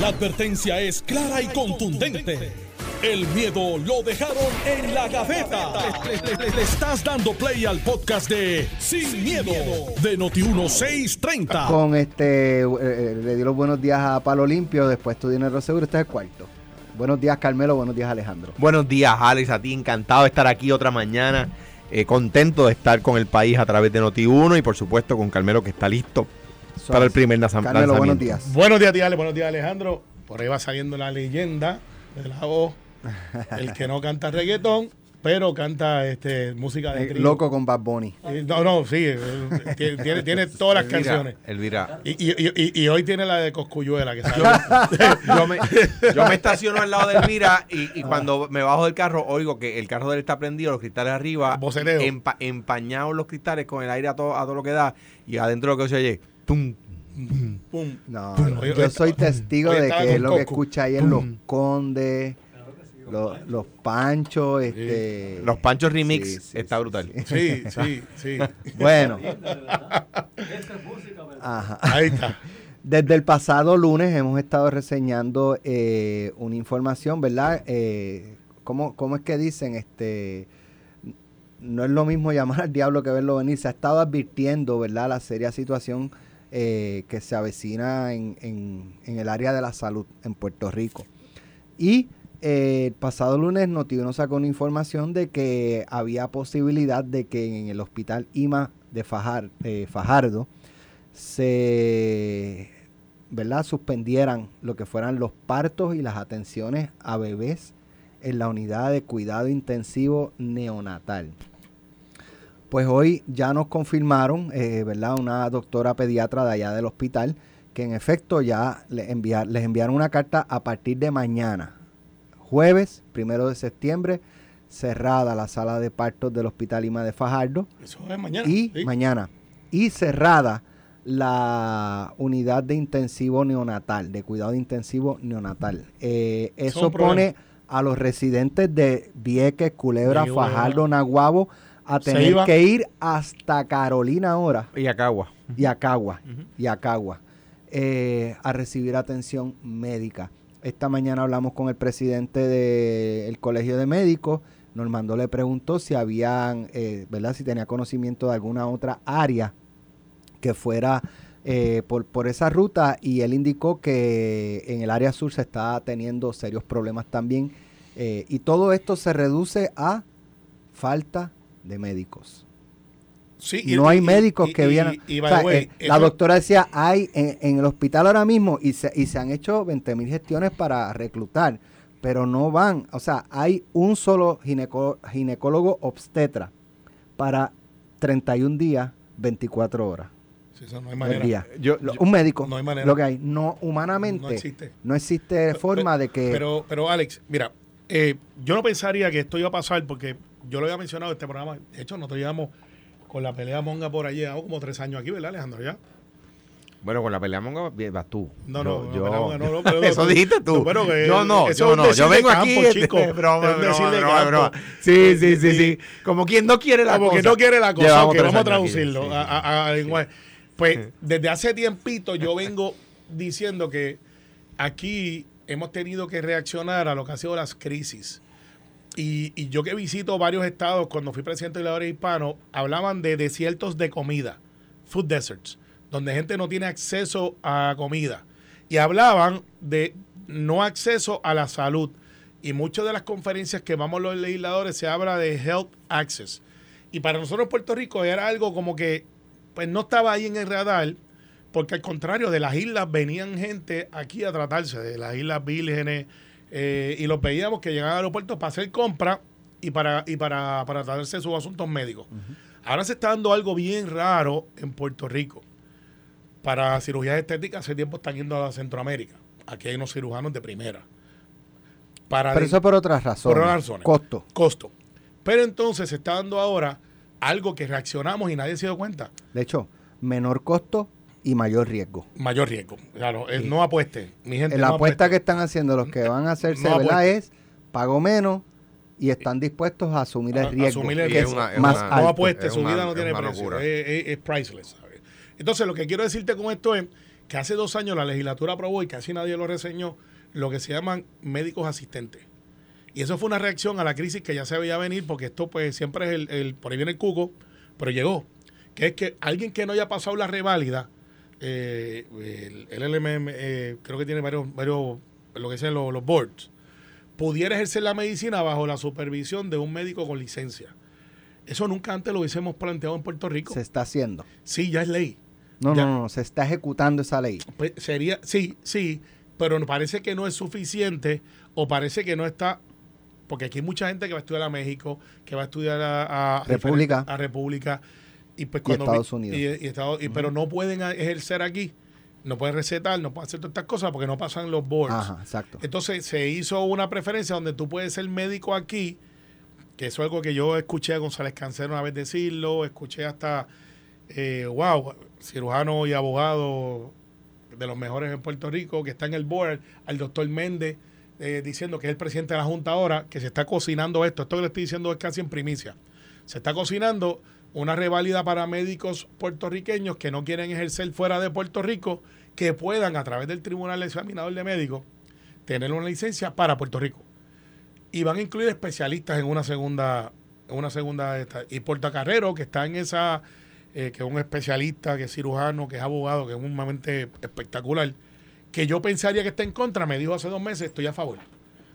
La advertencia es clara y contundente. El miedo lo dejaron en la gaveta. Le, le- le estás dando play al podcast de Sin, miedo, de Noti1630. Con este, eh, eh, le di los buenos días a Palo Limpio, después tu dinero seguro, este es el cuarto. Buenos días Carmelo, buenos días Alejandro. Buenos días, Alex, a ti encantado de estar aquí otra mañana. eh, contento de estar con el país a través de Noti1 y por supuesto con Carmelo que está listo para el primer lanzam- Carmelo, buenos lanzamiento. días. Buenos días, tía buenos días, Alejandro. Por ahí va saliendo la leyenda de la voz. El que no canta reggaetón, pero canta este, música de Eh, trío. loco con Bad Bunny. No, no, sí. eh, Tiene, todas las Elvira, canciones. Elvira, Y, y, y, y hoy tiene la de Coscuyuela, que sale. yo me, yo me estaciono al lado de Elvira y, y cuando me bajo del carro oigo que el carro de él está prendido, los cristales arriba, empa- empañados los cristales con el aire a todo, a todo lo que da y adentro lo que se oye, tum, Pum. No, yo soy testigo de que es lo que escucha ahí en Los Condes, los, los Panchos, este... los Panchos Remix Sí, sí, está brutal. Sí, sí, sí. Bueno. Ajá. Ahí está. Desde el pasado lunes hemos estado reseñando eh, una información, ¿verdad? Eh, ¿cómo, cómo es que dicen? Este, no es lo mismo llamar al diablo que verlo venir. Se ha estado advirtiendo, ¿verdad? La seria situación eh, que se avecina en, el área de la salud en Puerto Rico. Y eh, el pasado lunes Notiuno sacó una información de que había posibilidad de que en el hospital IMA de Fajar- Fajardo se ¿verdad? suspendieran lo que fueran los partos y las atenciones a bebés en la unidad de cuidado intensivo neonatal. Pues hoy ya nos confirmaron, eh, ¿verdad? Una doctora pediatra de allá del hospital, que en efecto ya les enviaron una carta a partir de mañana, jueves, primero de septiembre, cerrada la sala de partos del Hospital Ima de Fajardo Eso es mañana. y sí. mañana y cerrada la unidad de intensivo neonatal, de cuidado intensivo neonatal. Eh, Eso pone a los residentes de Vieques, Culebra. Fajardo, Naguabo a tener que ir hasta Carolina ahora Y Acagua. y Acagua, y Acagua, eh, a recibir atención médica. Esta mañana hablamos con el presidente del Colegio de Médicos. Normando le preguntó si habían, eh, ¿verdad? Si tenía conocimiento de alguna otra área que fuera eh, por, por esa ruta y él indicó que en el área sur se está teniendo serios problemas también eh, y todo esto se reduce a falta de médicos Sí, y- no hay médicos y- que y- vienen. y, O by sea, the way, eh, la doctora decía, hay en, en el hospital ahora mismo y se, y se han hecho 20 mil gestiones para reclutar, pero no van. O sea, hay un solo gineco- ginecólogo obstetra para 31 días, 24 horas Sí, eso no hay manera. día. Yo, Lo- yo- un médico, no hay manera. lo que hay. No, humanamente, No existe. no existe forma de que... Pero, pero Alex, mira, eh, yo no pensaría que esto iba a pasar porque yo lo había mencionado en este programa. De hecho, nosotros llevamos con la pelea monga por allí, llevamos como tres años aquí, ¿verdad, Alejandro? ¿Ya? Bueno, con la pelea monga vas tú. No, no, yo- monga, no, no, pero- eso dijiste tú. No, pero que- yo no, yo no. Yo vengo aquí. este, chico. broma, Es un decir broma, campo. broma. Sí, sí, sí, sí. Como quien no quiere la Como cosa. que no quiere la cosa, Llevamos que vamos a aquí, traducirlo sí. a, a- a lenguaje. Pues desde hace tiempito yo vengo diciendo que aquí hemos tenido que reaccionar a lo que han sido las crisis. Y, y yo que visito varios estados, cuando fui presidente de la hora hispano, hablaban de desiertos de comida, food deserts, donde gente no tiene acceso a comida. Y hablaban de no acceso a la salud. Y muchas de las conferencias que vamos los legisladores se habla de health access. Y para nosotros Puerto Rico era algo como que pues no estaba ahí en el radar, porque al contrario, de las islas venían gente aquí a tratarse, de las islas vírgenes, eh, y los veíamos que llegaban al aeropuerto para hacer compra y para, y para, para tratarse sus asuntos médicos. Ahora se está dando algo bien raro en Puerto Rico. Para cirugías estéticas, hace tiempo están yendo a Centroamérica. Aquí hay unos cirujanos de primera. Para Pero de- eso por otras razones. otras razones. Costo. costo. Pero entonces se está dando ahora algo que reaccionamos y nadie se dio cuenta. De hecho, menor costo y mayor riesgo. Mayor riesgo. Claro, Sí. no apueste. Mi gente, la no apuesta que están haciendo los que van a hacerse, No ¿verdad? apueste. Es pago menos y están dispuestos a asumir el riesgo. asumir el riesgo. es Es más una- No alto. apueste, Es su vida no tiene precio. Es, es- es priceless. ¿sabes? Entonces, lo que quiero decirte con esto es que hace dos años la legislatura aprobó y casi nadie lo reseñó, lo que se llaman médicos asistentes. Y eso fue una reacción a la crisis que ya se veía venir, porque esto pues siempre es el, el por ahí viene el cuco, pero llegó. Que es que alguien que no haya pasado la reválida, eh, el, LMM eh, creo que tiene varios, varios lo que sean los, los boards, pudiera ejercer la medicina bajo la supervisión de un médico con licencia. Eso nunca antes lo hubiésemos planteado en Puerto Rico. Se está haciendo. Sí, ya es ley. No, Ya. no, no, se está ejecutando esa ley. Pues sería, sí, sí, pero parece que no es suficiente o parece que no está, porque aquí hay mucha gente que va a estudiar a México, que va a estudiar a, a República. a República y pues Y Estados Unidos. y- y Estados- pero no pueden ejercer aquí, no pueden recetar, no pueden hacer todas estas cosas porque no pasan los boards. Ajá, exacto. Entonces se hizo una preferencia donde tú puedes ser médico aquí, que eso es algo que yo escuché a González Cancero una vez decirlo, escuché hasta, eh, wow, cirujano y abogado de los mejores en Puerto Rico, que está en el board, al doctor Méndez, eh, diciendo que es el presidente de la Junta ahora, que se está cocinando esto. Esto que le estoy diciendo es casi en primicia. Se está cocinando una reválida para médicos puertorriqueños que no quieren ejercer fuera de Puerto Rico, que puedan, a través del Tribunal Examinador de Médicos, tener una licencia para Puerto Rico. Y van a incluir especialistas en una segunda, en una segunda esta. Y Portacarrero, que está en esa, eh, que es un especialista, que es cirujano, que es abogado, que es sumamente espectacular, que yo pensaría que está en contra, me dijo hace dos meses, estoy a favor.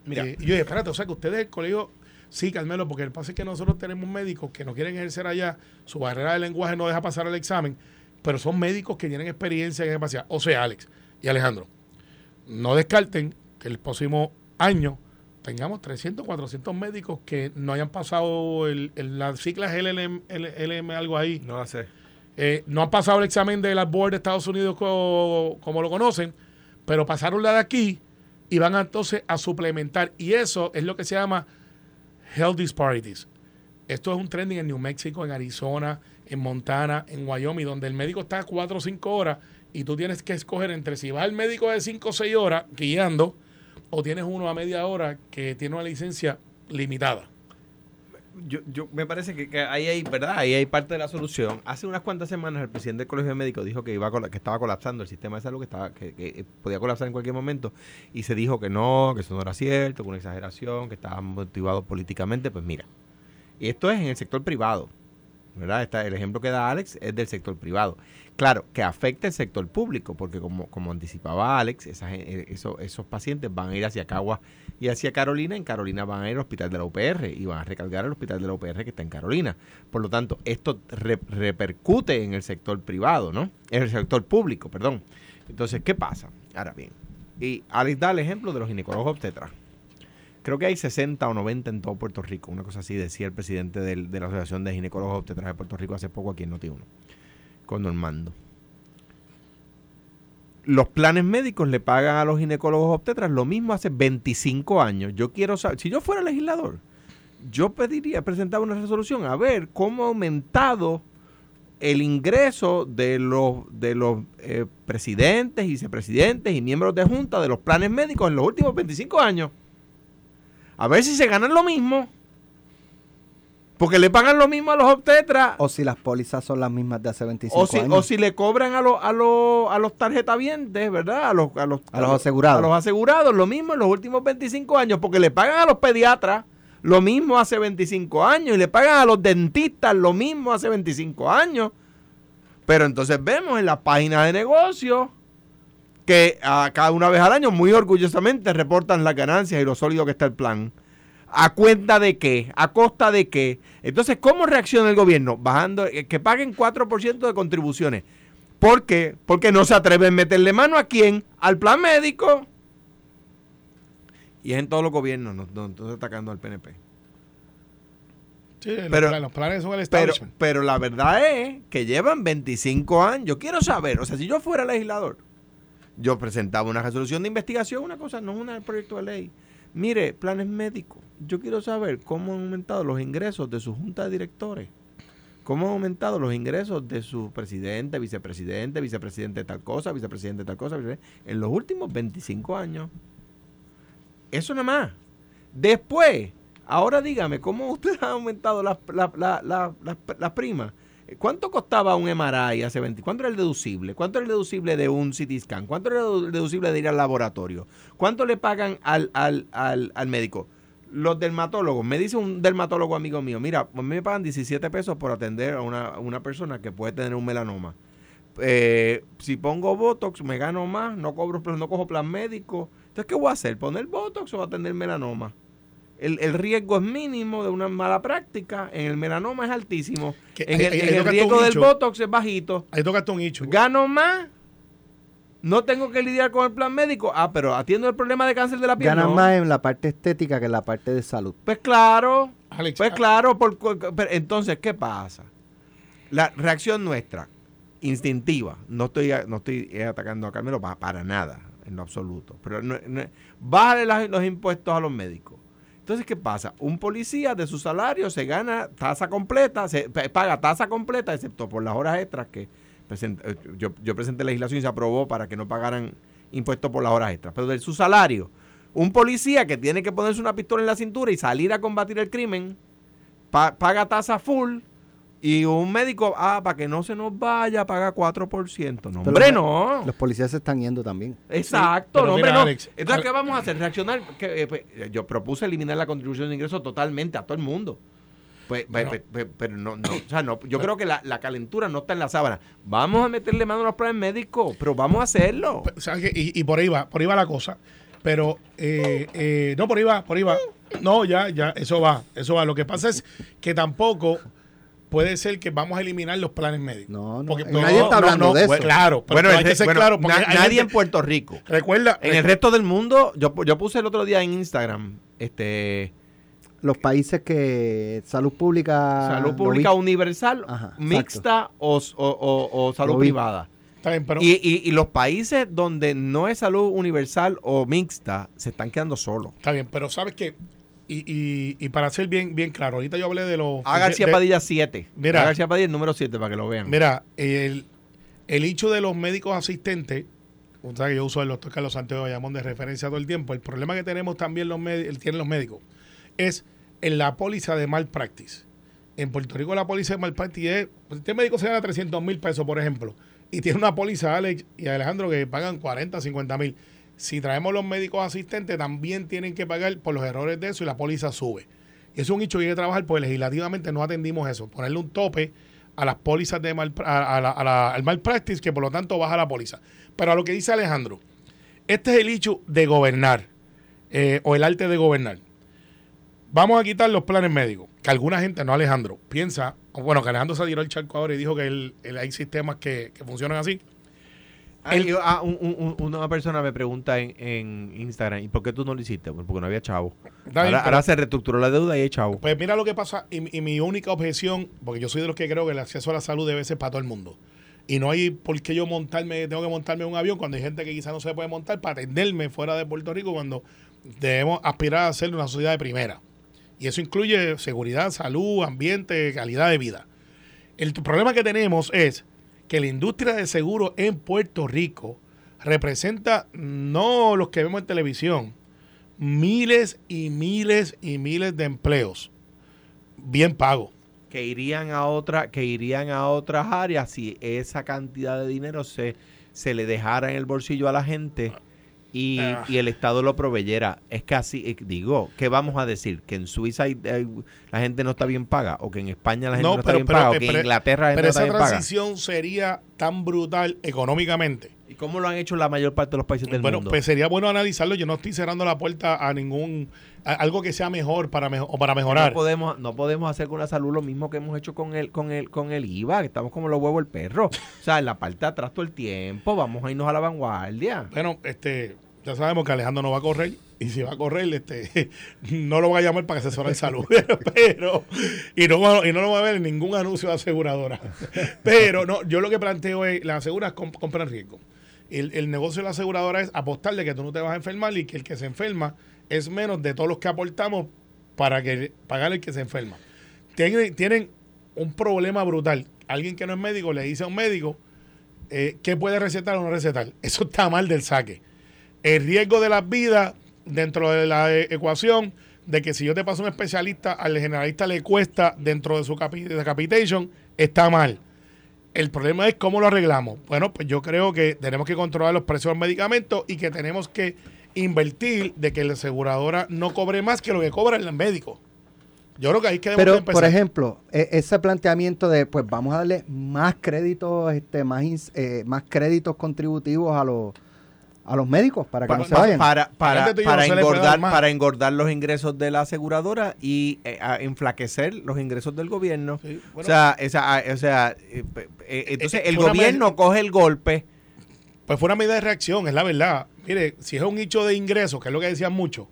Mira. Eh, y yo dije, espérate, o sea que ustedes, el colegio, sí, Carmelo, porque el pasa es que nosotros tenemos médicos que no quieren ejercer allá, su barrera de lenguaje no deja pasar el examen, pero son médicos que tienen experiencia en capacidad. O sea, Alex y Alejandro, no descarten que el próximo año tengamos 300, 400 médicos que no hayan pasado el, el- las siglas LLM, LLM, algo ahí, No lo sé. eh, no han pasado el examen de la board de Estados Unidos co- como lo conocen, pero pasaron la de aquí y van entonces a suplementar. Y eso es lo que se llama health disparities. Esto es un trending en New Mexico, en Arizona, en Montana, en Wyoming, donde el médico está 4 o 5 horas y tú tienes que escoger entre si vas al médico de 5 o 6 horas guiando o tienes uno a media hora que tiene una licencia limitada. Yo, yo me parece que, ahí hay, ¿verdad? Ahí hay parte de la solución. Hace unas cuantas semanas el presidente del Colegio de Médicos dijo que iba que estaba colapsando el sistema de salud, que estaba que, que podía colapsar en cualquier momento y se dijo que no, que eso no era cierto, que una exageración, que estaba motivado políticamente, pues mira. Y esto es en el sector privado. ¿verdad? Está, el ejemplo que da Alex es del sector privado. Claro, que afecta el sector público, porque como, como anticipaba Alex, eh, eso- esos pacientes van a ir hacia Caguas y hacia Carolina. En Carolina van a ir al hospital de la UPR y van a recargar el hospital de la UPR que está en Carolina. Por lo tanto, esto re- repercute en el sector privado, ¿no? En el sector público, perdón. Entonces, ¿qué pasa? Ahora bien, y Alex da el ejemplo de los ginecólogos obstetras. Creo que hay 60 o 90 en todo Puerto Rico, una cosa así decía el presidente de la Asociación de Ginecólogos Obstetras de Puerto Rico hace poco aquí en Noti1, con Normando. Los planes médicos le pagan a los ginecólogos obstetras lo mismo hace 25 años. Yo quiero saber, si yo fuera legislador, yo pediría, presentar una resolución a ver cómo ha aumentado el ingreso de los, de los eh, presidentes, vicepresidentes y miembros de junta de los planes médicos en los últimos 25 años. A ver si se ganan lo mismo. Porque le pagan lo mismo a los obstetras. O si las pólizas son las mismas de hace 25 O si, años. o si le cobran a, los a, los a los tarjetavientes, ¿verdad? A los, a los, A los asegurados. A los asegurados, lo mismo en los últimos 25 años, porque le pagan a los pediatras lo mismo hace 25 años y le pagan a los dentistas lo mismo hace 25 años. Pero entonces vemos en la página de negocio que a cada una vez al año muy orgullosamente reportan las ganancias y lo sólido que está el plan. ¿A cuenta de qué? ¿A costa de qué? Entonces, ¿cómo reacciona el gobierno? Bajando, eh, que paguen 4% de contribuciones. ¿Por qué? Porque no se atreven a meterle mano a quién? Al plan médico. Y es en todos los gobiernos, no, no, no atacando al PNP. Sí, los Pero- planes- los planes son el Pero, pero la verdad es que llevan 25 años. Yo quiero saber, o sea, si yo fuera legislador, yo presentaba una resolución de investigación, una cosa, no un proyecto de ley. Mire, planes médicos. Yo quiero saber cómo han aumentado los ingresos de su junta de directores. ¿Cómo han aumentado los ingresos de su presidente, vicepresidente, vicepresidente de tal cosa, vicepresidente de tal cosa, en los últimos 25 años? Eso nada más. Después, ahora dígame, ¿cómo usted ha aumentado las, la- la- la- las- las primas ¿Cuánto costaba un MRI hace 20? ¿Cuánto era el deducible? ¿Cuánto era el deducible de un CT scan? ¿Cuánto era el deducible de ir al laboratorio? ¿Cuánto le pagan al, al, al, al médico? Los dermatólogos, me dice un dermatólogo amigo mío, mira, a mí me pagan 17 pesos por atender a una, a una persona que puede tener un melanoma. Eh, si pongo Botox, me gano más, no cobro, no cojo plan médico. Entonces, ¿qué voy a hacer? ¿Poner Botox o atender melanoma? El, el riesgo es mínimo de una mala práctica, en el melanoma es altísimo, Que- en el, ahí- en ahí el tocaste riesgo del. Botox es bajito. Ahí tocaste un nicho. Gano más, no tengo que lidiar con el plan médico. Ah, pero atiendo el problema de cáncer de la piel. Ganan no. más en la parte estética que en la parte de salud. Pues claro, Alex, pues ah, claro. Por, pero entonces, ¿qué pasa? La reacción nuestra, instintiva, no estoy, no estoy eh, atacando a Carmelo pa- para, nada, en lo absoluto. Pero no, no- bájale las- los impuestos a los médicos. Entonces, ¿qué pasa? Un policía de su salario se gana tasa completa, se pa- paga tasa completa, excepto por las horas extras que present- eh, yo, yo presenté legislación y se aprobó para que no pagaran impuestos por las horas extras. Pero de su salario, un policía que tiene que ponerse una pistola en la cintura y salir a combatir el crimen, pa- paga tasa full. Y un médico, ah, para que no se nos vaya, paga 4%. No, Pero hombre, no. Los policías se están yendo también. Exacto, pero no, mira, hombre, no. Alex, Entonces, Al- ¿qué vamos a hacer? Reaccionar. Que, eh, pues, yo propuse eliminar la contribución de ingresos totalmente a todo el mundo. Pues, pues, Bueno. pues, pues, pero no, no, o sea, no, yo creo que la, la calentura no está en la sábana. Vamos a meterle mano a los planes médicos, pero vamos a hacerlo. ¿sabes qué? Y, y por ahí va, por ahí va la cosa. Pero, eh, eh, no, por ahí va, por ahí va. No, ya, ya, eso va, eso va. Lo que pasa es que tampoco puede ser que vamos a eliminar los planes médicos. No, no, Porque, y nadie está hablando de eso. Claro, pero bueno, hay que ser bueno, claro. porque na- hay nadie gente- en Puerto Rico. Recuerda, En el resto del mundo, yo, yo puse el otro día en Instagram, este, Los países que salud pública... salud pública universal, Ajá, mixta o, o- o- o salud privada. está bien, pero Y, y- y los países donde no es salud universal o mixta se están quedando solos. está bien, pero sabes que y, y, y para ser bien, bien claro, ahorita yo hablé de los A García de- Padilla 7. Mira. A García Padilla el número 7 para que lo vean. Mira, el, el hecho de los médicos asistentes, o sea que yo uso el doctor Carlos Santiago de Bayamón de referencia todo el tiempo, el problema que tenemos también los médicos, tienen los médicos, es en la póliza de malpractice. En Puerto Rico la póliza de malpractice es, pues, este médico se gana 300 mil pesos, por ejemplo, y tiene una póliza Alex y Alejandro que pagan 40, 50 mil. Si traemos los médicos asistentes, también tienen que pagar por los errores de eso y la póliza sube. Y es un hecho que hay que trabajar, porque legislativamente no atendimos eso. Ponerle un tope a las pólizas de mal, a, la- a que por lo tanto baja la póliza. Pero a lo que dice Alejandro, este es el hecho de gobernar, eh, o el arte de gobernar. Vamos a quitar los planes médicos. Que alguna gente, no Alejandro, piensa, bueno, que Alejandro se tiró el charco ahora y dijo que él- él- hay sistemas que, que funcionan así. Ah, el- yo- ah, un- un- un- una persona me pregunta en, en Instagram, ¿y por qué tú no lo hiciste? Pues porque no había chavo. Bien, Ahora, se reestructuró la deuda y hay chavo. Pues mira lo que pasa, y, y mi única objeción, porque yo soy de los que creo que el acceso a la salud debe ser para todo el mundo. Y no hay por qué yo montarme, tengo que montarme en un avión cuando hay gente que quizás no se puede montar para atenderme fuera de Puerto Rico cuando debemos aspirar a ser una sociedad de primera. Y eso incluye seguridad, salud, ambiente, calidad de vida. El problema que tenemos es que la industria de seguros en Puerto Rico representa no los que vemos en televisión, miles y miles y miles de empleos bien pagos. Que irían a otra, que irían a otras áreas si esa cantidad de dinero se, se le dejara en el bolsillo a la gente y, Ah. y el Estado lo proveyera. Es casi, eh, digo, ¿qué vamos a decir? ¿Que en Suiza hay- hay- la gente no está bien paga? ¿O que en España la gente no, No, está pero- bien pero- paga? ¿O eh, que pero- en Inglaterra la gente Pero no está esa bien paga? transición sería tan brutal económicamente. ¿Y cómo lo han hecho la mayor parte de los países del Bueno, mundo? pues sería bueno analizarlo. Yo no estoy cerrando la puerta a ningún algo que sea mejor para mejo- o para mejorar. No podemos, no podemos hacer con la salud lo mismo que hemos hecho con el, con el, con el IVA, que estamos como los huevos del perro. O sea, en la parte de atrás todo el tiempo, vamos a irnos a la vanguardia. Bueno, este, ya sabemos que Alejandro no va a correr. Y si va a correr, este, no lo va a llamar para que asesore en salud. Pero, y no, y no lo va a ver en ningún anuncio de aseguradora. Pero no, yo lo que planteo es, las aseguras comp- compran riesgo. El, el negocio de la aseguradora es apostarle que tú no te vas a enfermar y que el que se enferma es menos de todos los que aportamos para que pagar el que se enferma. Tienen, tienen un problema brutal. Alguien que no es médico le dice a un médico eh, qué puede recetar o no recetar. Eso está mal del saque. El riesgo de las vidas dentro de la eh, ecuación de que si yo te paso un especialista, al generalista le cuesta dentro de su capi- de capitation, está mal. El problema es cómo lo arreglamos. Bueno, pues yo creo que tenemos que controlar los precios de los medicamentos y que tenemos que invertir de que la aseguradora no cobre más que lo que cobra el médico. Yo creo que ahí que Pero, empezar. por ejemplo, e- ese planteamiento de, pues vamos a darle más créditos, este, más, eh, más créditos contributivos a los, a los médicos para que no se vayan. Para, para, para no engordar, para engordar los ingresos de la aseguradora y eh, a enflaquecer los ingresos del gobierno. Sí, bueno. o sea, esa, o sea eh, eh, entonces el gobierno coge el golpe. Pues fue una medida de reacción, es la verdad. Mire, si es un nicho de ingresos, que es lo que decían muchos,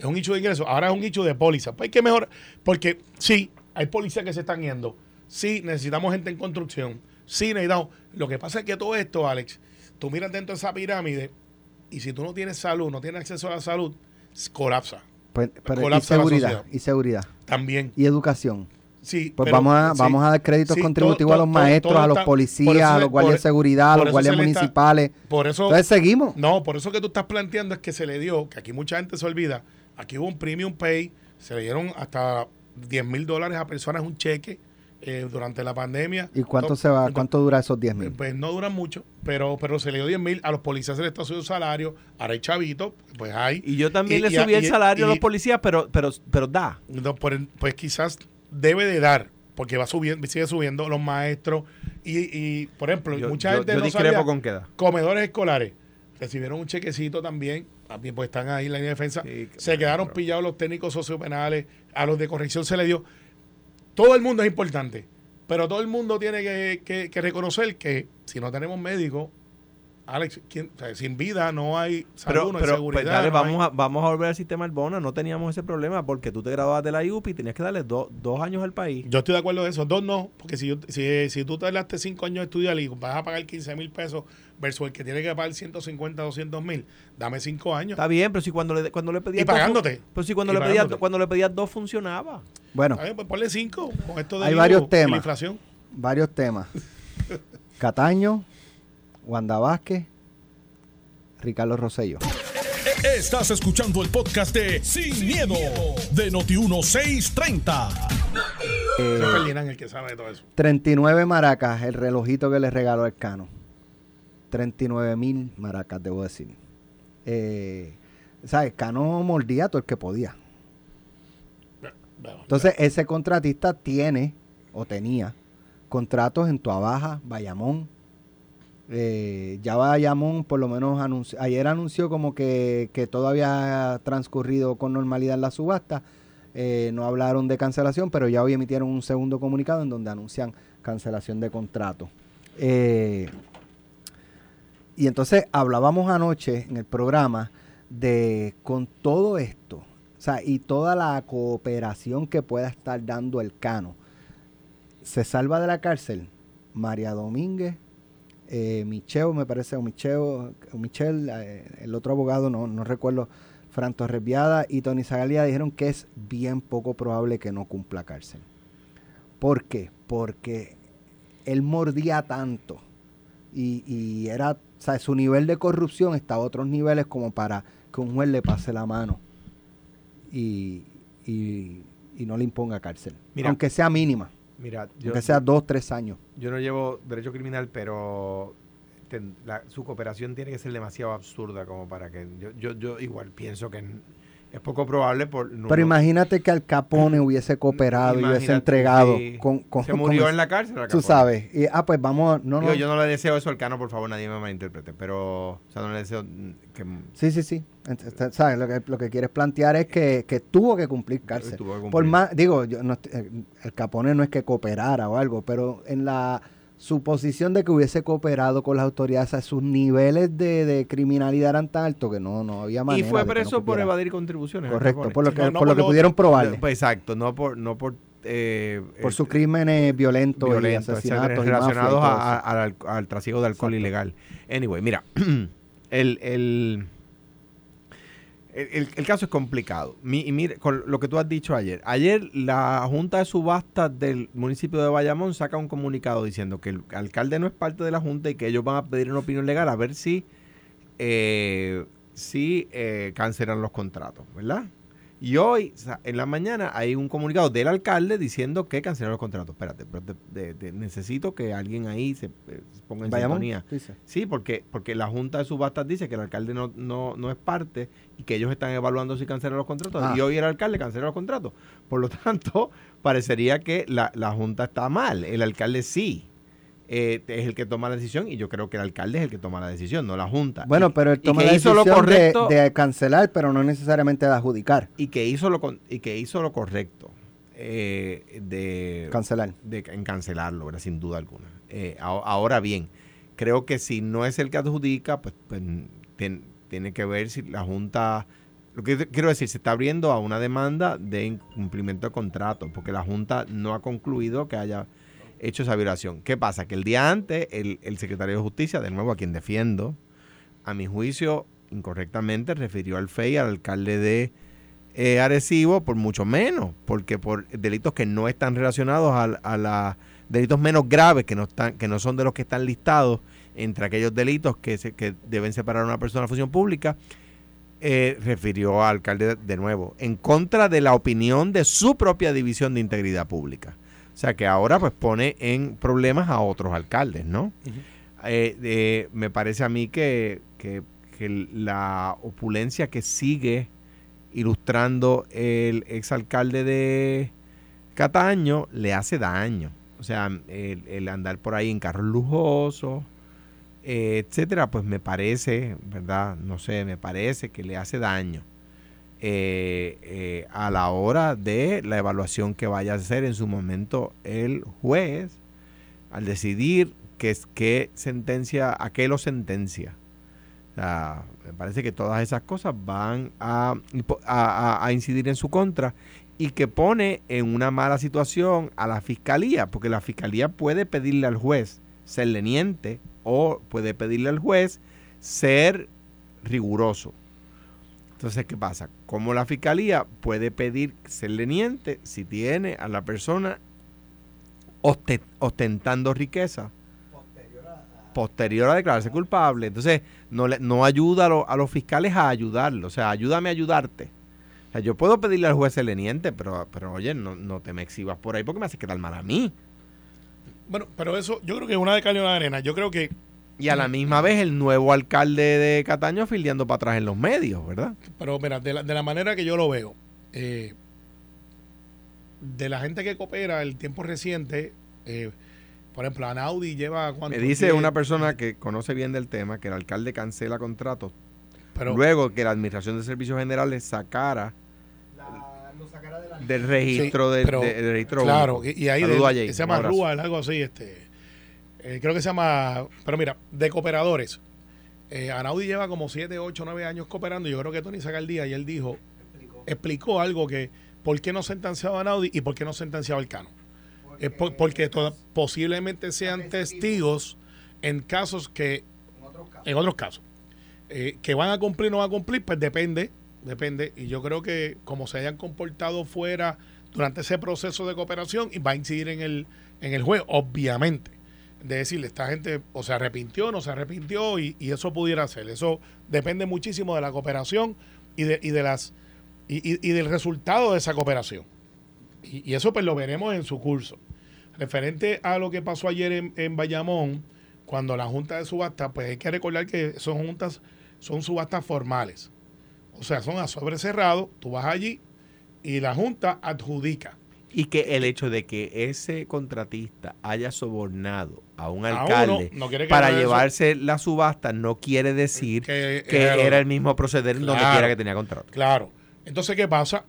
es un nicho de ingresos, ahora es un nicho de póliza. Pues hay que mejorar, porque sí, hay policías que se están yendo, sí, necesitamos gente en construcción, sí, necesitamos. Lo que pasa es que todo esto, Alex, tú miras dentro de esa pirámide y si tú no tienes salud, no tienes acceso a la salud, colapsa Pues, pero, y colapsa la seguridad, sociedad. y seguridad, también. y educación. Sí, Pues pero- vamos, a, sí. vamos a dar créditos Sí, contributivos todo- a los maestros, a los policías, a los guardias por- de seguridad, a los guardias se le está- municipales. Por eso, Entonces seguimos. No, por eso que tú estás planteando es que se le dio, que aquí mucha gente se olvida, aquí hubo un premium pay, se le dieron hasta 10 mil dólares a personas un cheque eh, durante la pandemia. ¿Y cuánto To- se va? ¿Cuánto dura esos 10 mil? Pues no duran mucho, pero, pero se le dio 10 mil, a los policías se les está subiendo salario, ahora hay chavito, pues hay. Y yo también Y- le y- subí el y- salario a los policías, pero, pero, pero da. No, pues quizás debe de dar, porque va subiendo, sigue subiendo los maestros y, y, por ejemplo, Yo, mucha yo- gente yo no sabía, con comedores escolares recibieron un chequecito también, también pues están ahí en la línea de defensa, Sí, se claro. quedaron pillados los técnicos sociopenales, a los de corrección se le dio. Todo el mundo es importante, pero todo el mundo tiene que, que- que reconocer que si no tenemos médicos, Alex, ¿quién- o sea, sin vida no hay salud, Pero, no hay pero seguridad. pues, dale, no hay- vamos, a, vamos a volver al sistema Arbona. No teníamos ese problema porque tú te graduabas de la IUPI y tenías que darle do- dos años al país. Yo estoy de acuerdo de eso. Dos no, porque si, yo, si, si tú tardaste cinco años de estudiar y vas a pagar 15 mil pesos versus el que tiene que pagar 150, 200 mil, dame cinco años. Está bien, pero si cuando le, cuando le pedías Y dos pagándote. Pero si cuando le, pedías, pagándote. cuando le pedías dos funcionaba. Bueno, Está bien, pues ponle cinco con esto de Hay varios temas. la inflación. varios temas. Cataño, Wanda Vázquez, Ricardo Rosello. Estás escuchando el podcast de Sin, miedo, de Noti1630. Ese es Ferdinand el que sabe de todo eso. 39 maracas, el relojito que le regaló el Cano. 39 mil maracas, debo decir. Eh, ¿Sabes? Cano mordía todo el que podía. Entonces, ese contratista tiene o tenía contratos en Tuabaja, Bayamón. Eh, ya Bayamón, por lo menos, anunció, ayer anunció como que, que todo había transcurrido con normalidad la subasta. Eh, no hablaron de cancelación, pero ya hoy emitieron un segundo comunicado en donde anuncian cancelación de contrato. Eh, y entonces hablábamos anoche en el programa de con todo esto, o sea, y toda la cooperación que pueda estar dando el Cano, se salva de la cárcel María Domínguez, eh, Micheo, me parece, o Micheo, o Michel, eh, el otro abogado, no, no recuerdo, Fran Torres Viada y Tony Zagalia dijeron que es bien poco probable que no cumpla cárcel. ¿Por qué? Porque él mordía tanto y, y era, o sea, su nivel de corrupción estaba a otros niveles como para que un juez le pase la mano y, y- y no le imponga cárcel. Mira. aunque sea mínima, Mira, yo, aunque sea dos, tres años. yo no llevo derecho criminal, pero ten- la- su cooperación tiene que ser demasiado absurda como para que... Yo, yo, yo igual pienso que es poco probable por... no- Pero imagínate que Al Capone hubiese cooperado y hubiese entregado sí. con, con- Se murió en la cárcel. Al Tú sabes. Y, ah, pues vamos. No, Digo, no. yo no le deseo eso al Cano, por favor, nadie me malinterprete, pero, o sea, no le deseo que Sí, sí, sí. ¿Sabes? Lo que, lo que quieres plantear es que, que tuvo que cumplir cárcel. Tuvo que Por cumplir. más, digo, yo no estoy- eh, el Capone no es que cooperara o algo, pero en la suposición de que hubiese cooperado con las autoridades, o sea, sus niveles de, de criminalidad eran tan altos que no, no había Y manera. fue que no preso por evadir contribuciones. Correcto, por lo que, no, no por lo que pudieron probarle. Pues, exacto, no por, no por, eh, por eh, sus crímenes violentos, violentos, y asesinatos y y relacionados a- a- al, al trasiego de alcohol Exacto. ilegal. Anyway, mira, el, el, el, caso es complicado. Mi- y mire, con lo que tú has dicho ayer. Ayer la Junta de Subastas del municipio de Bayamón saca un comunicado diciendo que el alcalde no es parte de la Junta y que ellos van a pedir una opinión legal a ver si, eh, si eh, cancelan los contratos, ¿verdad? Y hoy, en la mañana, hay un comunicado del alcalde diciendo que cancelaron los contratos. Espérate, pero te- necesito que alguien ahí se, eh, se ponga en Bayamón, sintonía. dice. Sí, porque, porque la Junta de Subastas dice que el alcalde no, no, no es parte y que ellos están evaluando si cancelan los contratos. Ah. Y hoy el alcalde canceló los contratos. Por lo tanto, parecería que la, la Junta está mal. El alcalde sí. Eh, es el que toma la decisión y yo creo que el alcalde es el que toma la decisión, no la Junta. Bueno, Y- pero él toma la hizo decisión de- correcto de, cancelar, pero no necesariamente de adjudicar. y que hizo lo y que hizo lo correcto eh, de Cancelar. de, en cancelarlo, ¿verdad? sin duda alguna. Eh, aho- ahora bien, creo que si no es el que adjudica, pues, pues, tien- tiene que ver si la Junta... Lo que quiero decir, se está abriendo a una demanda de incumplimiento de contrato, porque la Junta no ha concluido que haya hecho esa violación. ¿Qué pasa? Que el día antes, el, secretario de Justicia, de nuevo a quien defiendo, a mi juicio, incorrectamente refirió al FEI, al alcalde de eh, Arecibo, por mucho menos, porque por delitos que no están relacionados a, a la delitos menos graves, que no están, que no son de los que están listados entre aquellos delitos que, se, que deben separar a una persona de función pública, eh, refirió al alcalde de, de nuevo, en contra de la opinión de su propia división de integridad pública. O sea que ahora pues pone en problemas a otros alcaldes, ¿no? Eh, eh, me parece a mí que, que- que la opulencia que sigue ilustrando el exalcalde de Cataño le hace daño. O sea, el, el andar por ahí en carros lujosos, eh, etcétera, pues me parece, ¿verdad? No sé, me parece que le hace daño eh, eh, a la hora de la evaluación que vaya a hacer en su momento el juez al decidir qué, qué sentencia, a qué lo sentencia. Me parece que todas esas cosas van a- a incidir en su contra y que pone en una mala situación a la fiscalía, porque la fiscalía puede pedirle al juez ser leniente o puede pedirle al juez ser riguroso. Entonces, ¿qué pasa? Como la fiscalía puede pedir ser leniente si tiene a la persona oste- ostentando riqueza posterior a declararse culpable. Entonces, no, le, no ayuda a, lo- a los fiscales a ayudarlo. O sea, ayúdame a ayudarte. O sea, yo puedo pedirle al juez ser leniente, pero, pero oye, no, no te me exhibas por ahí porque me hace quedar mal a mí. Bueno, pero eso, yo creo que es una de cal y una arena. Yo creo que, Y a la misma vez el nuevo alcalde de Cataño filiando para atrás en los medios, ¿verdad? pero mira, de la, de la manera que yo lo veo, eh, de la gente que coopera el tiempo reciente, eh, por ejemplo, Anaudi lleva cuánto Me dice una persona que conoce bien del tema que el alcalde cancela contratos pero, luego que la Administración de Servicios Generales sacara del registro Sí, del, pero, de- del registro Claro, y, y ahí de- a Jay, se llama. Rual, algo así, este. Eh, creo que se llama. Pero mira, de cooperadores. Eh, Anaudi lleva como 7, 8, 9 años cooperando. Yo creo que Tony saca el día y él dijo, explicó, algo que por qué no sentenciaba a Anaudi y por qué no sentenciaba al Cano. Es por- porque toda- posiblemente sean testigos en casos que, en otros casos, eh, que van a cumplir o no van a cumplir, pues depende, depende. Y yo creo que como se hayan comportado fuera durante ese proceso de cooperación, y va a incidir en el, en el juez, obviamente. De decirle, esta gente o se arrepintió, no se arrepintió, y, y eso pudiera ser. Eso depende muchísimo de la cooperación y de, y de las y, y- del resultado de esa cooperación. Y, y eso pues lo veremos en su curso. Referente a lo que pasó ayer en, en Bayamón, cuando la Junta de Subasta, pues hay que recordar que son juntas, son subastas formales. O sea, son a sobre cerrado, tú vas allí y la Junta adjudica. Y que el hecho de que ese contratista haya sobornado a un A uno, alcalde no para eso. llevarse la subasta no quiere decir que, Que era el mismo proceder en donde Claro. quiera que tenía contrato. Claro. Entonces, ¿qué pasa?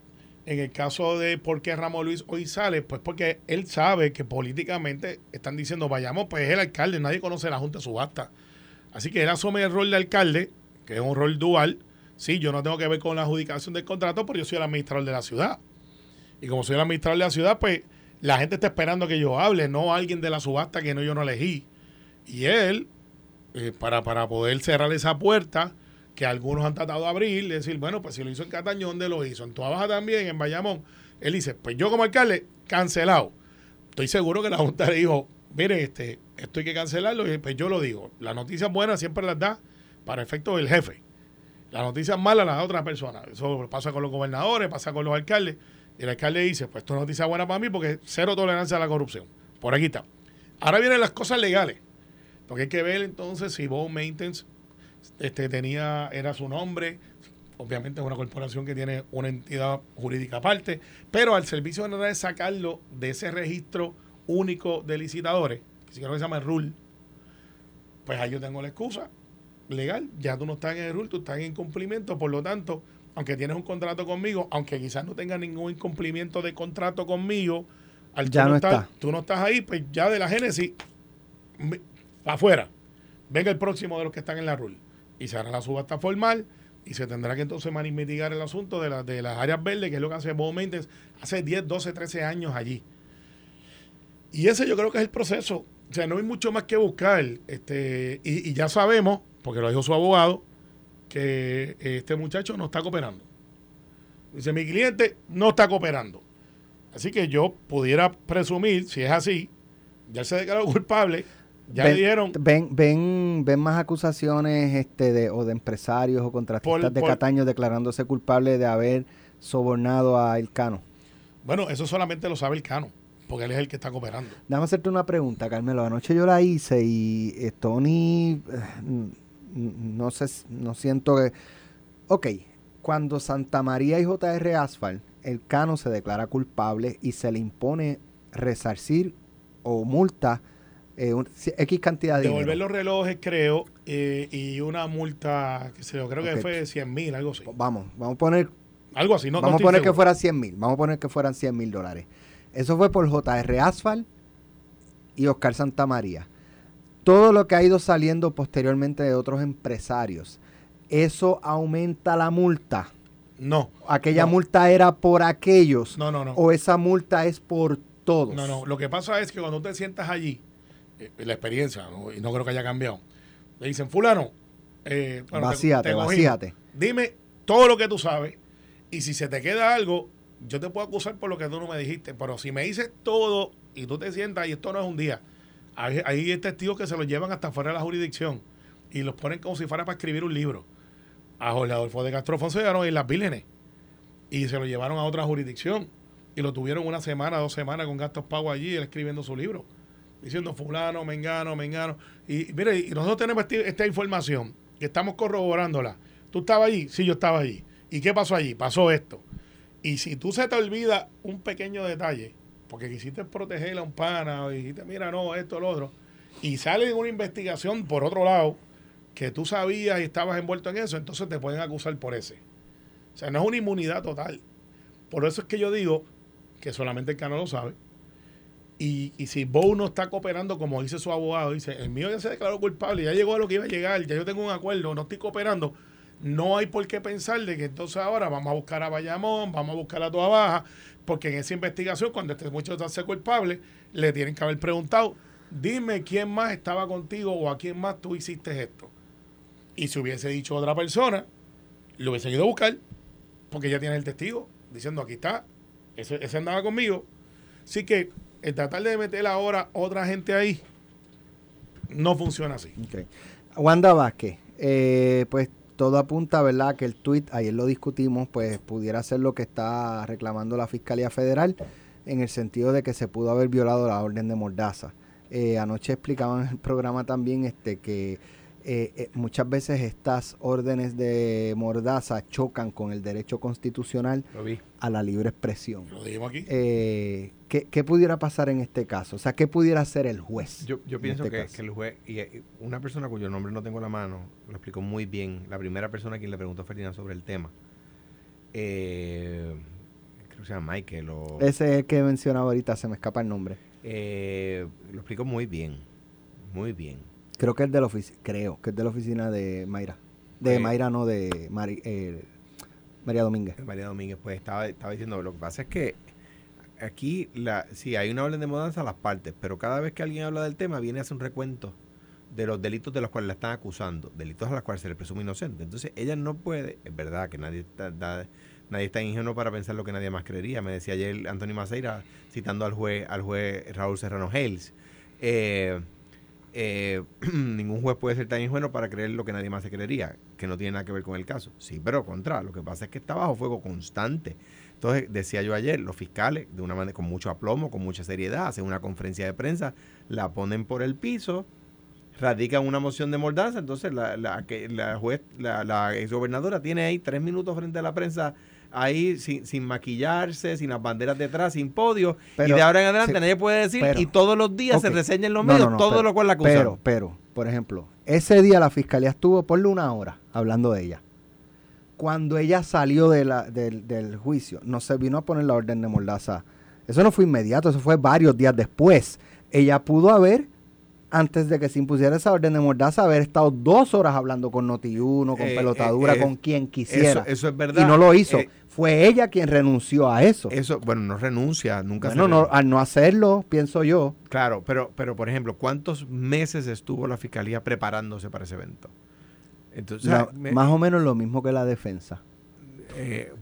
En el caso de por qué Ramón Luis hoy sale, pues porque él sabe que políticamente están diciendo, vayamos, pues es el alcalde, nadie conoce la Junta de Subasta. Así que él asume el rol de alcalde, que es un rol dual. Sí, yo no tengo que ver con la adjudicación del contrato, pero yo soy el administrador de la ciudad. Y como soy el administrador de la ciudad, pues la gente está esperando que yo hable, no alguien de la subasta que no yo no elegí. Y él, eh, para, para poder cerrar esa puerta, que algunos han tratado de abrir, decir, bueno, pues si lo hizo en Cataño, ¿dónde lo hizo? En Tua Baja también, en Bayamón. Él dice, pues yo como alcalde, cancelado. Estoy seguro que la Junta le dijo, mire, este, esto hay que cancelarlo, y pues yo lo digo. Las noticias buenas siempre las da para efecto del jefe. Las noticias malas las da otra persona. Eso pasa con los gobernadores, pasa con los alcaldes. Y el alcalde dice, pues esto es noticia buena para mí porque cero tolerancia a la corrupción. Por aquí está. Ahora vienen las cosas legales. Porque hay que ver entonces si Bow Maintenance este, tenía, era su nombre. Obviamente es una corporación que tiene una entidad jurídica aparte. Pero al servicio general de sacarlo de ese registro único de licitadores, que si creo que se llama RUL, pues ahí yo tengo la excusa legal. Ya tú no estás en el RUL, tú estás en incumplimiento. Por lo tanto, aunque tienes un contrato conmigo, aunque quizás no tengas ningún incumplimiento de contrato conmigo, al Ya tú no está. tú no estás ahí, pues ya de la Génesis, afuera. Venga el próximo de los que están en la RUL. Y se hará la subasta formal y se tendrá que entonces mitigar el asunto de, la- de las áreas verdes, que es lo que hace Bob Maintenance hace 10, 12, 13 años allí. Y ese yo creo que es el proceso. O sea, no hay mucho más que buscar. Este, y, y ya sabemos, porque lo dijo su abogado, que este muchacho no está cooperando. Dice, mi cliente no está cooperando. Así que yo pudiera presumir, si es así, ya se declaró culpable, ya ven, le dieron ven, ven, ven más acusaciones este de, o de empresarios o contratistas Por- de por- Cataño declarándose culpable de haber sobornado a Elcano. Bueno, eso solamente lo sabe el Cano, porque él es el que está cooperando. Déjame hacerte una pregunta, Carmelo. Anoche yo la hice y eh, Tony, eh, no sé, no siento que... Ok, cuando Santa María y JR Asphalt, el Cano se declara culpable y se le impone resarcir o multa eh, un- X cantidad de Devolver dinero. los relojes, creo, eh, y una multa, que se yo creo que fue 100 mil, algo así. Vamos, vamos a poner Algo así, no, no vamos a poner que fuera 100 mil. Vamos a poner que fueran 100 mil dólares. Eso fue por JR Asphalt y Oscar Santamaría. Todo lo que ha ido saliendo posteriormente de otros empresarios, eso aumenta la multa. No, Aquella No. multa era por aquellos no, no, no. o esa multa es por todos. No, no. Lo que pasa es que cuando te sientas allí, eh, la experiencia, ¿no? y no creo que haya cambiado, le dicen, fulano, eh, bueno, Vacíate, te vacíate. Dime todo lo que tú sabes y si se te queda algo, yo te puedo acusar por lo que tú no me dijiste, pero si me dices todo y tú te sientas y esto no es un día, hay, hay testigos que se los llevan hasta fuera de la jurisdicción y los ponen como si fuera para escribir un libro. A Jorge Adolfo de Castro Fonseca en Las Vírgenes y se lo llevaron a otra jurisdicción y lo tuvieron una semana, dos semanas con gastos pagos allí, él escribiendo su libro, diciendo fulano, mengano, mengano. Y mire, y nosotros tenemos este- esta información que estamos corroborándola. ¿Tú estabas allí? Sí, yo estaba allí. ¿Y qué pasó allí? Pasó esto. Y si tú se te olvida un pequeño detalle, porque quisiste proteger a un pana, o dijiste, mira, no, esto, lo otro, y sale una investigación por otro lado, que tú sabías y estabas envuelto en eso, entonces te pueden acusar por ese. O sea, no es una inmunidad total. Por eso es que yo digo que solamente el Cano lo sabe. Y, y si Bow no está cooperando como dice su abogado, dice, el mío ya se declaró culpable, ya llegó a lo que iba a llegar, ya yo tengo un acuerdo, no estoy cooperando, no hay por qué pensar de que entonces ahora vamos a buscar a Bayamón, vamos a buscar a Toa Baja, porque en esa investigación, cuando este muchacho se hace culpable, le tienen que haber preguntado, dime quién más estaba contigo o a quién más tú hiciste esto. Y si hubiese dicho otra persona, lo hubiese ido a buscar, porque ya tiene el testigo, diciendo aquí está, ese, andaba conmigo. Así que el tratar de meter ahora otra gente ahí, no funciona así. Wanda Vázquez, eh, pues todo apunta, ¿verdad? Que el tuit, ayer lo discutimos, pues pudiera ser lo que está reclamando la Fiscalía Federal en el sentido de que se pudo haber violado la orden de Mordaza. Eh, anoche explicaban en el programa también este que eh, eh, muchas veces estas órdenes de Mordaza chocan con el derecho constitucional a la libre expresión. Lo dijimos aquí. Eh, ¿qué, qué pudiera pasar en este caso? O sea, ¿qué pudiera hacer el juez? Yo, yo en pienso este que, el juez, y eh, una persona cuyo nombre no tengo en la mano, lo explicó muy bien. La primera persona a quien le preguntó a Ferdinand sobre el tema. Eh, creo que se llama Michael o... Ese es el que mencionaba ahorita, se me escapa el nombre. eh, lo explicó muy bien. Muy bien. Creo que es de la oficina, creo que es de la oficina de Mayra. De Eh. Mayra, no de Mari- eh, María Domínguez. María Domínguez, pues estaba, estaba diciendo, lo que pasa es que aquí, la, sí, hay una orden de mudanza a las partes, pero cada vez que alguien habla del tema, viene a hacer un recuento de los delitos de los cuales la están acusando, delitos a los cuales se le presume inocente. Entonces, ella no puede, es verdad que nadie está, da- nadie está ingenuo para pensar lo que nadie más creería. Me decía ayer Antonio Maceira, citando al juez, al juez Raúl Serrano Hales. Eh, eh, ningún juez puede ser tan ingenuo para creer lo que nadie más se creería. que no tiene nada que ver con el caso. Sí, pero contra, lo que pasa es que está bajo fuego constante. Entonces, decía yo ayer, los fiscales, de una manera con mucho aplomo, con mucha seriedad, hacen una conferencia de prensa, la ponen por el piso, radican una moción de mordaza, entonces la, la, la juez, la, la exgobernadora tiene ahí tres minutos frente a la prensa ahí sin, sin maquillarse, sin las banderas detrás, sin podio, Pero- y de ahora en adelante sí, nadie puede decir, pero- y todos los días se Ok. reseña en los No, medios no, no, todo pero- lo cual la acusan. Pero, pero, por ejemplo, ese día la fiscalía estuvo por una hora hablando de ella. Cuando ella salió de la- del, del juicio, no se vino a poner la orden de mordaza. Eso no fue inmediato, eso fue varios días después. Ella pudo haber, antes de que se impusiera esa orden de mordaza, haber estado dos horas hablando con Notiuno, con Eh, Pelotadura, eh, eh, con quien quisiera. eso, eso es verdad. y no lo hizo. Eh, fue ella quien renunció a eso. eso, bueno, no renuncia, nunca Bueno, se no, al no hacerlo, pienso yo, Claro, pero, pero por ejemplo, ¿cuántos meses estuvo la fiscalía preparándose para ese evento? Entonces, me- más o menos lo mismo que la defensa. Eh,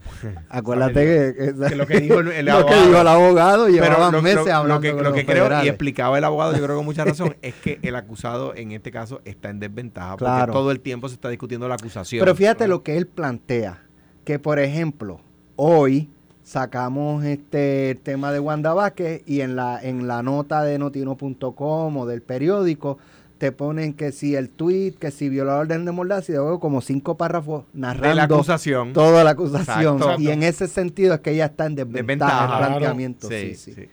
Acuérdate que, que- que lo que dijo el, el lo abogado. que dijo el abogado llevaban lo, meses hablando lo que, con lo los que creo, y explicaba el abogado, yo creo con mucha razón, es que el acusado en este caso está en desventaja Claro. porque todo el tiempo se está discutiendo la acusación. Pero fíjate lo que él plantea, que por ejemplo, hoy sacamos este el tema de Wanda Vázquez y en la en la nota de notino.com o del periódico te ponen que si el tweet, que si violó la orden de mordaza y luego como cinco párrafos narrando de la acusación. toda la acusación. Exacto. Y en ese sentido es que ella está en desventaja, Desventaja. el Claro. planteamiento. Sí, sí, sí. sí.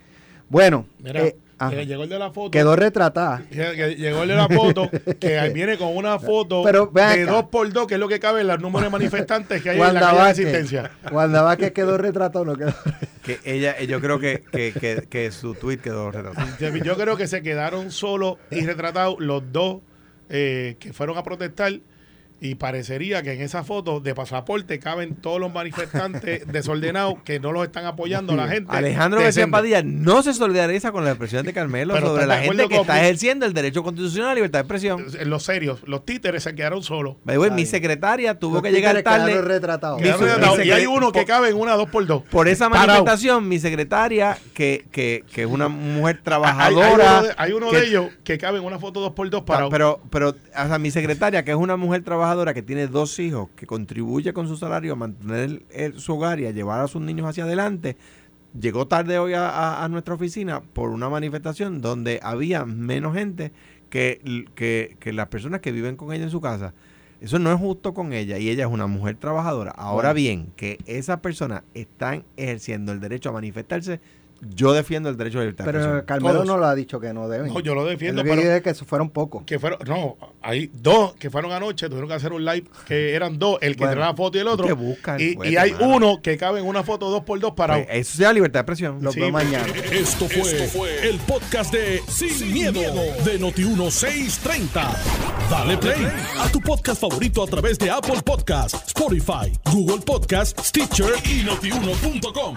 Bueno, Mira, eh, ajá. que llegó el de la foto. quedó retratada. Llegó el de la foto, que ahí viene con una foto Pero de acá. dos por dos, que es lo que cabe en los números de manifestantes que hay en la calle de asistencia. Wanda Vázquez quedó retratado o no quedó Que ella, eh, yo creo que, que, que, que su tweet quedó retratado. Yo creo que se quedaron solos y retratados los dos eh, que fueron a protestar y parecería que en esa foto de pasaporte caben todos los manifestantes desordenados que no los están apoyando a la gente. Alejandro García. Padilla no se solidariza con las expresiones de Carmelo Pero sobre ¿estás la gente que está ejerciendo el derecho constitucional a la libertad de expresión. En Los serios, los títeres se quedaron solos. Mi secretaria tuvo Los que llegar tarde. retratados. Y hay uno que cabe en una dos por dos. Por esa manifestación, mi secretaria, que, que, que es una mujer Hay, hay trabajadora. uno, de, hay uno que- de ellos que cabe en una foto dos por dos pa- para pero, pero, o sea, mi secretaria, que es una mujer trabajadora que tiene dos hijos, que contribuye con su salario a mantener el- el- su hogar y a llevar a sus niños hacia adelante, llegó tarde hoy a, a- a nuestra oficina por una manifestación donde había menos gente que, que, que las personas que viven con ella en su casa. Eso no es justo con ella y ella es una mujer trabajadora. Ahora Bueno. bien, que esas personas están ejerciendo el derecho a manifestarse, yo defiendo el derecho a la libertad de Pero. Carmelo Todos. no lo ha dicho que no deben. No, yo lo defiendo, Él pero- dice que fueron pocos. que fueron, no, hay dos que fueron anoche, tuvieron que hacer un live que eran dos, el que Bueno, trae la foto y el otro. que buscan, y, fuerte, y hay mano. uno que cabe en una foto dos por dos para Pues, eso sea libertad de expresión. Los Sí, veo mañana. Esto fue, el podcast de Sin, miedo, de Noti1630. Dale play a tu podcast favorito a través de Apple Podcasts, Spotify, Google Podcasts, Stitcher y notiuno.com.